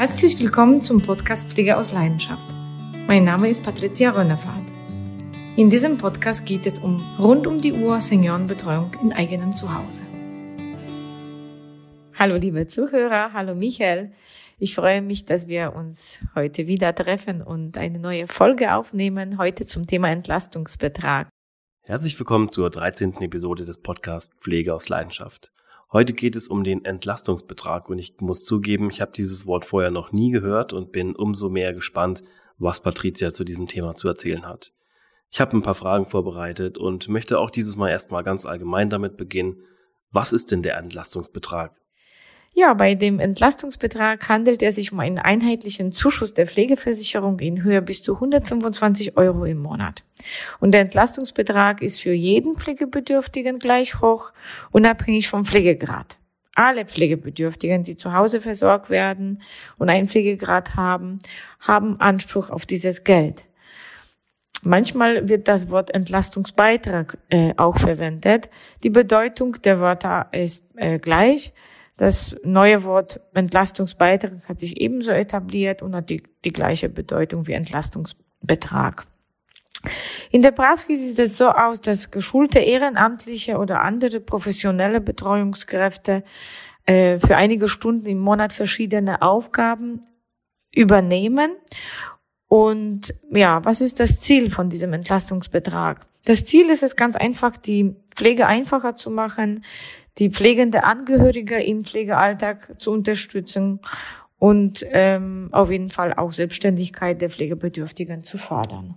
Herzlich willkommen zum Podcast Pflege aus Leidenschaft. Mein Name ist Patricia Rönnefahrt. In diesem Podcast geht es um rund um die Uhr Seniorenbetreuung in eigenem Zuhause. Hallo liebe Zuhörer, hallo Michael. Ich freue mich, dass wir uns heute wieder treffen und eine neue Folge aufnehmen, heute zum Thema Entlastungsbetrag. Herzlich willkommen zur 13. Episode des Podcasts Pflege aus Leidenschaft. Heute geht es um den Entlastungsbetrag und ich muss zugeben, ich habe dieses Wort vorher noch nie gehört und bin umso mehr gespannt, was Patricia zu diesem Thema zu erzählen hat. Ich habe ein paar Fragen vorbereitet und möchte auch dieses Mal erstmal ganz allgemein damit beginnen. Was ist denn der Entlastungsbetrag? Ja, bei dem Entlastungsbetrag handelt es sich um einen einheitlichen Zuschuss der Pflegeversicherung in Höhe bis zu 125 Euro im Monat. Und der Entlastungsbetrag ist für jeden Pflegebedürftigen gleich hoch, unabhängig vom Pflegegrad. Alle Pflegebedürftigen, die zu Hause versorgt werden und einen Pflegegrad haben, haben Anspruch auf dieses Geld. Manchmal wird das Wort Entlastungsbeitrag äh, auch verwendet. Die Bedeutung der Wörter ist äh, gleich. Das neue Wort Entlastungsbeitrag hat sich ebenso etabliert und hat die, die gleiche Bedeutung wie Entlastungsbetrag. In der Praxis sieht es so aus, dass geschulte ehrenamtliche oder andere professionelle Betreuungskräfte äh, für einige Stunden im Monat verschiedene Aufgaben übernehmen. Und ja, was ist das Ziel von diesem Entlastungsbetrag? Das Ziel ist es ganz einfach, die Pflege einfacher zu machen, die pflegende Angehörige im Pflegealltag zu unterstützen und ähm, auf jeden Fall auch Selbstständigkeit der Pflegebedürftigen zu fördern.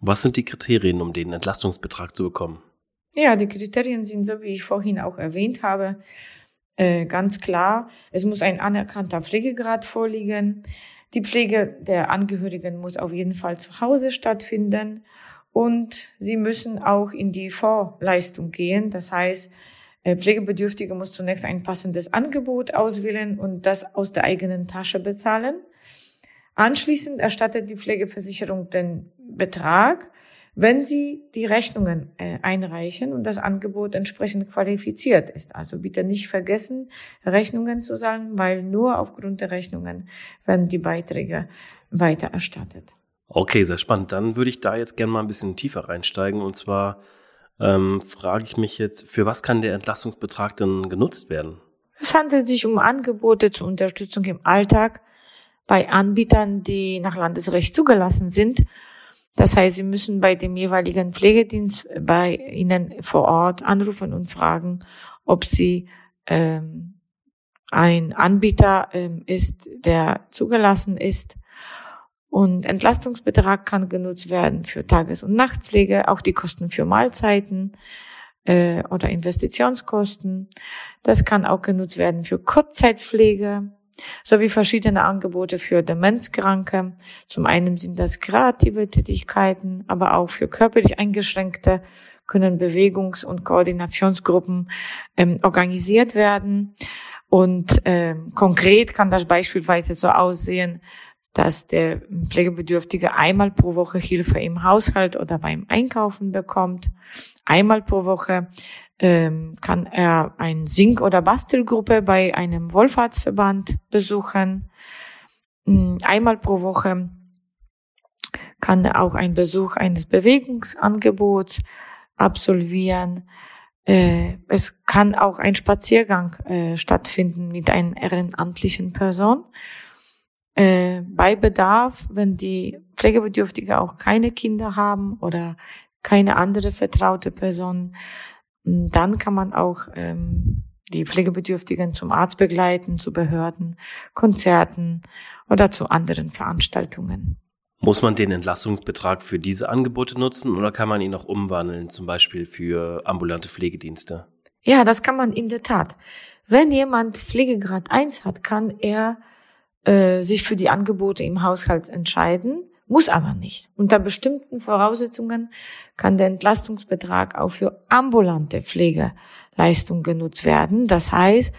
Was sind die Kriterien, um den Entlastungsbetrag zu bekommen? Ja, die Kriterien sind so, wie ich vorhin auch erwähnt habe, äh, ganz klar. Es muss ein anerkannter Pflegegrad vorliegen. Die Pflege der Angehörigen muss auf jeden Fall zu Hause stattfinden und sie müssen auch in die Vorleistung gehen. Das heißt, Pflegebedürftige muss zunächst ein passendes Angebot auswählen und das aus der eigenen Tasche bezahlen. Anschließend erstattet die Pflegeversicherung den Betrag, wenn sie die Rechnungen äh, einreichen und das Angebot entsprechend qualifiziert ist. Also bitte nicht vergessen, Rechnungen zu zahlen, weil nur aufgrund der Rechnungen werden die Beiträge weiter erstattet. Okay, sehr spannend. Dann würde ich da jetzt gerne mal ein bisschen tiefer reinsteigen und zwar ähm, frage ich mich jetzt, für was kann der Entlastungsbetrag denn genutzt werden? Es handelt sich um Angebote zur Unterstützung im Alltag bei Anbietern, die nach Landesrecht zugelassen sind. Das heißt, Sie müssen bei dem jeweiligen Pflegedienst bei Ihnen vor Ort anrufen und fragen, ob Sie ähm, ein Anbieter ähm, ist, der zugelassen ist und Entlastungsbetrag kann genutzt werden für Tages- und Nachtpflege, auch die Kosten für Mahlzeiten äh, oder Investitionskosten. Das kann auch genutzt werden für Kurzzeitpflege sowie verschiedene Angebote für Demenzkranke. Zum einen sind das kreative Tätigkeiten, aber auch für körperlich Eingeschränkte können Bewegungs- und Koordinationsgruppen ähm, organisiert werden. Und ähm, konkret kann das beispielsweise so aussehen, dass der Pflegebedürftige einmal pro Woche Hilfe im Haushalt oder beim Einkaufen bekommt. Einmal pro Woche ähm, kann er ein Sing- oder Bastelgruppe bei einem Wohlfahrtsverband besuchen. Mm, einmal pro Woche kann er auch einen Besuch eines Bewegungsangebots absolvieren. Äh, es kann auch ein Spaziergang äh, stattfinden mit einer ehrenamtlichen Person äh, bei Bedarf, wenn die Pflegebedürftige auch keine Kinder haben oder keine andere vertraute Person, dann kann man auch ähm, die Pflegebedürftigen zum Arzt begleiten, zu Behörden, Konzerten oder zu anderen Veranstaltungen. Muss man den Entlassungsbetrag für diese Angebote nutzen oder kann man ihn auch umwandeln, zum Beispiel für ambulante Pflegedienste? Ja, das kann man in der Tat. Wenn jemand Pflegegrad 1 hat, kann er äh, sich für die Angebote im Haushalt entscheiden, muss aber nicht. Unter bestimmten Voraussetzungen kann der Entlastungsbetrag auch für ambulante Pflegeleistungen genutzt werden. Das heißt,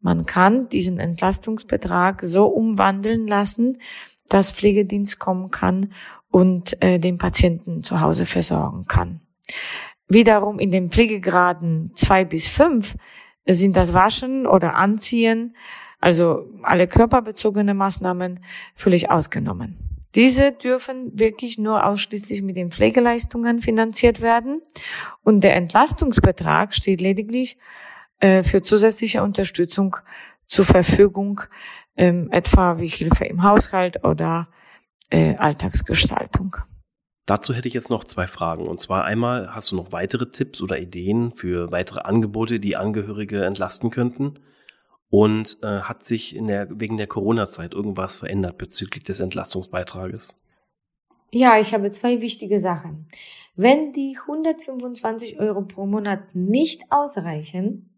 man kann diesen Entlastungsbetrag so umwandeln lassen, dass Pflegedienst kommen kann und äh, den Patienten zu Hause versorgen kann. Wiederum in den Pflegegraden zwei bis fünf sind das Waschen oder Anziehen Also alle körperbezogene Maßnahmen völlig ausgenommen. Diese dürfen wirklich nur ausschließlich mit den Pflegeleistungen finanziert werden und der Entlastungsbetrag steht lediglich äh, für zusätzliche Unterstützung zur Verfügung, ähm, etwa wie Hilfe im Haushalt oder äh, Alltagsgestaltung. Dazu hätte ich jetzt noch zwei Fragen. Und zwar einmal, hast du noch weitere Tipps oder Ideen für weitere Angebote, die Angehörige entlasten könnten? Und äh, hat sich in der, wegen der Corona-Zeit irgendwas verändert bezüglich des Entlastungsbeitrages? Ja, ich habe zwei wichtige Sachen. Wenn die 125 Euro pro Monat nicht ausreichen,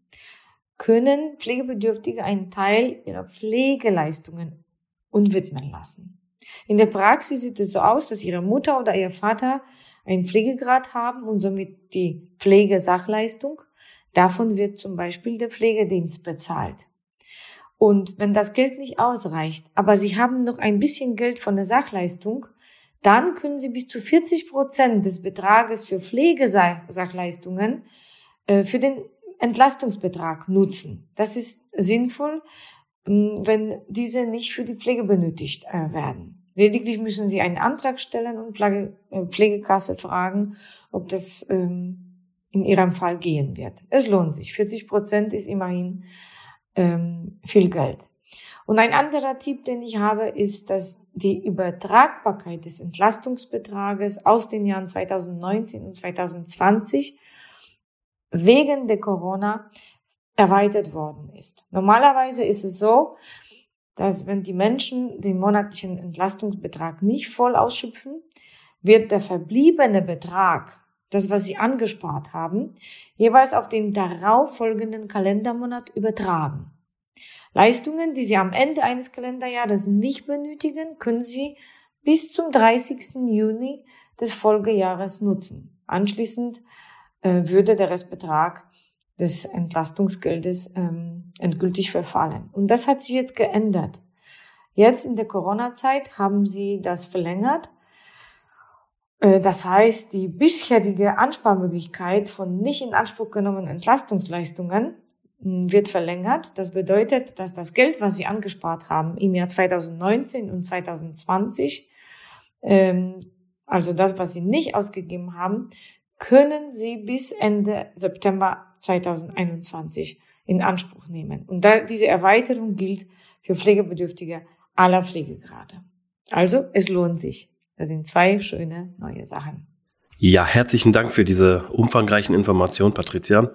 können Pflegebedürftige einen Teil ihrer Pflegeleistungen unwidmen lassen. In der Praxis sieht es so aus, dass ihre Mutter oder ihr Vater einen Pflegegrad haben und somit die Pflegesachleistung. Davon wird zum Beispiel der Pflegedienst bezahlt. Und wenn das Geld nicht ausreicht, aber Sie haben noch ein bisschen Geld von der Sachleistung, dann können Sie bis zu 40 Prozent des Betrages für Pflegesachleistungen äh, für den Entlastungsbetrag nutzen. Das ist sinnvoll, hm, wenn diese nicht für die Pflege benötigt äh, werden. Lediglich müssen Sie einen Antrag stellen und Pflege, äh, Pflegekasse fragen, ob das ähm, in Ihrem Fall gehen wird. Es lohnt sich. 40 Prozent ist immerhin ähm, viel Geld. Und ein anderer Tipp, den ich habe, ist, dass die Übertragbarkeit des Entlastungsbetrages aus den Jahren 2019 und 2020 wegen der Corona erweitert worden ist. Normalerweise ist es so, dass wenn die Menschen den monatlichen Entlastungsbetrag nicht voll ausschöpfen, wird der verbliebene Betrag, das was sie angespart haben, jeweils auf den darauffolgenden Kalendermonat übertragen. Leistungen, die Sie am Ende eines Kalenderjahres nicht benötigen, können Sie bis zum 30. Juni des Folgejahres nutzen. Anschließend äh, würde der Restbetrag des Entlastungsgeldes ähm, endgültig verfallen. Und das hat sich jetzt geändert. Jetzt in der Corona-Zeit haben sie das verlängert. Äh, das heißt, die bisherige Ansparmöglichkeit von nicht in Anspruch genommenen Entlastungsleistungen hm, wird verlängert. Das bedeutet, dass das Geld, was Sie angespart haben im Jahr 2019 und 2020, ähm, also das, was Sie nicht ausgegeben haben, können Sie bis Ende September 2021 in Anspruch nehmen. Und da, diese Erweiterung gilt für Pflegebedürftige aller Pflegegrade. Also, es lohnt sich. Das sind zwei schöne neue Sachen. Ja, herzlichen Dank für diese umfangreichen Informationen, Patricia.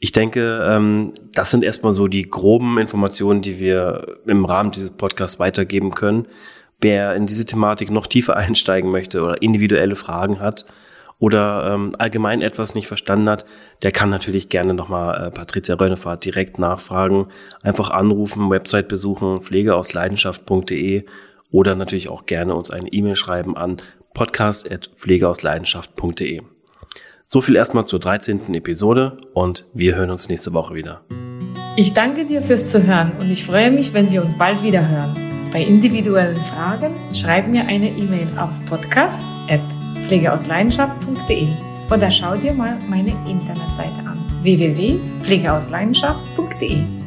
Ich denke, ähm, das sind erstmal so die groben Informationen, die wir im Rahmen dieses Podcasts weitergeben können. Wer in diese Thematik noch tiefer einsteigen möchte oder individuelle Fragen hat, oder ähm, allgemein etwas nicht verstanden hat, der kann natürlich gerne nochmal äh, Patricia Rönnefahrt direkt nachfragen. Einfach anrufen, Website besuchen, pflegeausleidenschaft.de oder natürlich auch gerne uns eine E-Mail schreiben an podcast.pflegeausleidenschaft.de. So viel erstmal zur 13. Episode und wir hören uns nächste Woche wieder. Ich danke dir fürs Zuhören und ich freue mich, wenn wir uns bald wieder hören. Bei individuellen Fragen schreib mir eine E-Mail auf podcast@ pflegeausleidenschaft.de oder schau dir mal meine Internetseite an www.pflegeausleidenschaft.de.